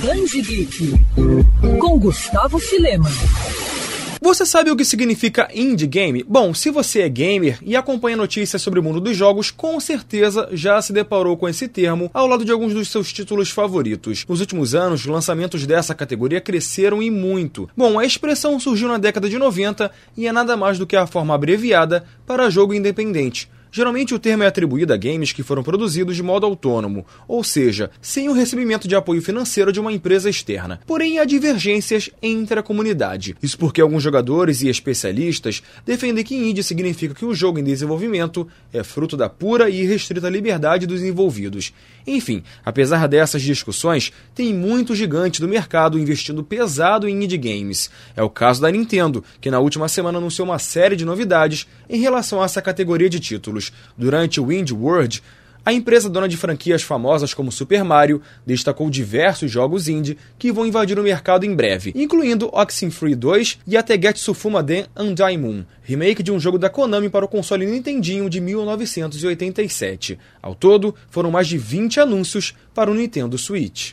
Band Geek com Gustavo Filema. Você sabe o que significa indie game? Bom, se você é gamer e acompanha notícias sobre o mundo dos jogos, com certeza já se deparou com esse termo ao lado de alguns dos seus títulos favoritos. Nos últimos anos, os lançamentos dessa categoria cresceram e muito. Bom, a expressão surgiu na década de 90 e é nada mais do que a forma abreviada para jogo independente. Geralmente o termo é atribuído a games que foram produzidos de modo autônomo, ou seja, sem o recebimento de apoio financeiro de uma empresa externa. Porém, há divergências entre a comunidade. Isso porque alguns jogadores e especialistas defendem que indie significa que o jogo em desenvolvimento é fruto da pura e restrita liberdade dos envolvidos. Enfim, apesar dessas discussões, tem muito gigante do mercado investindo pesado em indie games. É o caso da Nintendo, que na última semana anunciou uma série de novidades em relação a essa categoria de títulos Durante o Indie World, a empresa dona de franquias famosas como Super Mario destacou diversos jogos indie que vão invadir o mercado em breve, incluindo Oxenfree 2 e até Getsu Fuma Den Undaimon, remake de um jogo da Konami para o console Nintendinho de 1987. Ao todo, foram mais de 20 anúncios para o Nintendo Switch.